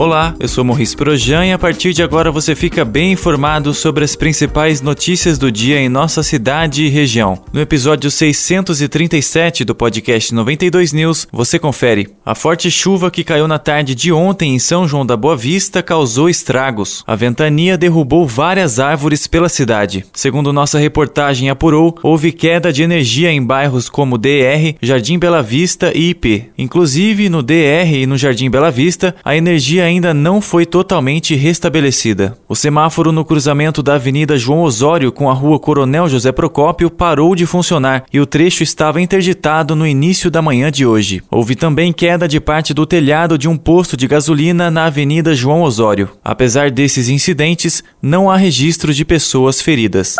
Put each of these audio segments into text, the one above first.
Olá, eu sou Morris Projan e a partir de agora você fica bem informado sobre as principais notícias do dia em nossa cidade e região. No episódio 637 do podcast 92 News, você confere. A forte chuva que caiu na tarde de ontem em São João da Boa Vista causou estragos. A ventania derrubou várias árvores pela cidade. Segundo nossa reportagem apurou, houve queda de energia em bairros como DR, Jardim Bela Vista e IP. Inclusive, no DR e no Jardim Bela Vista, a energia ainda não foi totalmente restabelecida. O semáforo no cruzamento da Avenida João Osório com a Rua Coronel José Procópio parou de funcionar e o trecho estava interditado no início da manhã de hoje. Houve também queda de parte do telhado de um posto de gasolina na Avenida João Osório. Apesar desses incidentes, não há registro de pessoas feridas.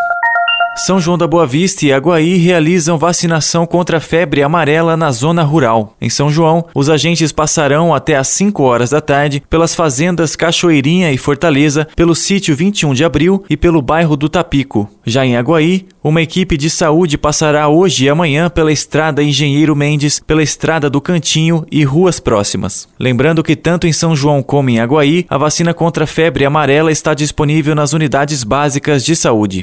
São João da Boa Vista e Aguaí realizam vacinação contra a febre amarela na zona rural. Em São João, os agentes passarão até às 5 horas da tarde pelas fazendas Cachoeirinha e Fortaleza, pelo sítio 21 de abril e pelo bairro do Tapico. Já em Aguaí, uma equipe de saúde passará hoje e amanhã pela estrada Engenheiro Mendes, pela estrada do Cantinho e ruas próximas. Lembrando que tanto em São João como em Aguaí, a vacina contra a febre amarela está disponível nas unidades básicas de saúde.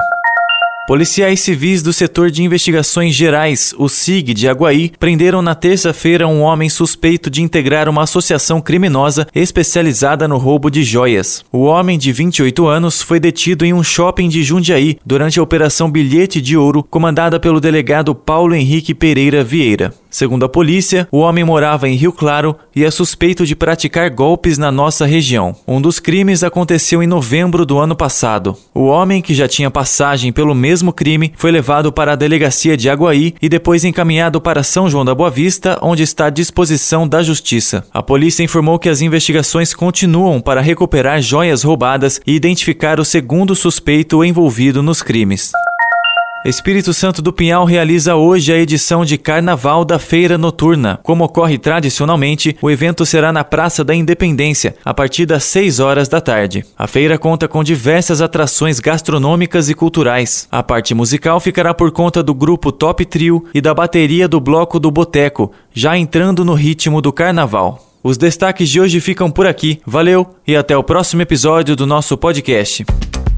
Policiais civis do setor de investigações gerais, o SIG de Aguaí, prenderam na terça-feira um homem suspeito de integrar uma associação criminosa especializada no roubo de joias. O homem, de 28 anos, foi detido em um shopping de Jundiaí durante a Operação Bilhete de Ouro, comandada pelo delegado Paulo Henrique Pereira Vieira. Segundo a polícia, o homem morava em Rio Claro e é suspeito de praticar golpes na nossa região. Um dos crimes aconteceu em novembro do ano passado. O homem, que já tinha passagem pelo mesmo crime, foi levado para a delegacia de Aguaí e depois encaminhado para São João da Boa Vista, onde está à disposição da justiça. A polícia informou que as investigações continuam para recuperar joias roubadas e identificar o segundo suspeito envolvido nos crimes. Espírito Santo do Pinhal realiza hoje a edição de Carnaval da Feira Noturna. Como ocorre tradicionalmente, o evento será na Praça da Independência, a partir das 6 horas da tarde. A feira conta com diversas atrações gastronômicas e culturais. A parte musical ficará por conta do grupo Top Trio e da bateria do Bloco do Boteco, já entrando no ritmo do carnaval. Os destaques de hoje ficam por aqui. Valeu e até o próximo episódio do nosso podcast.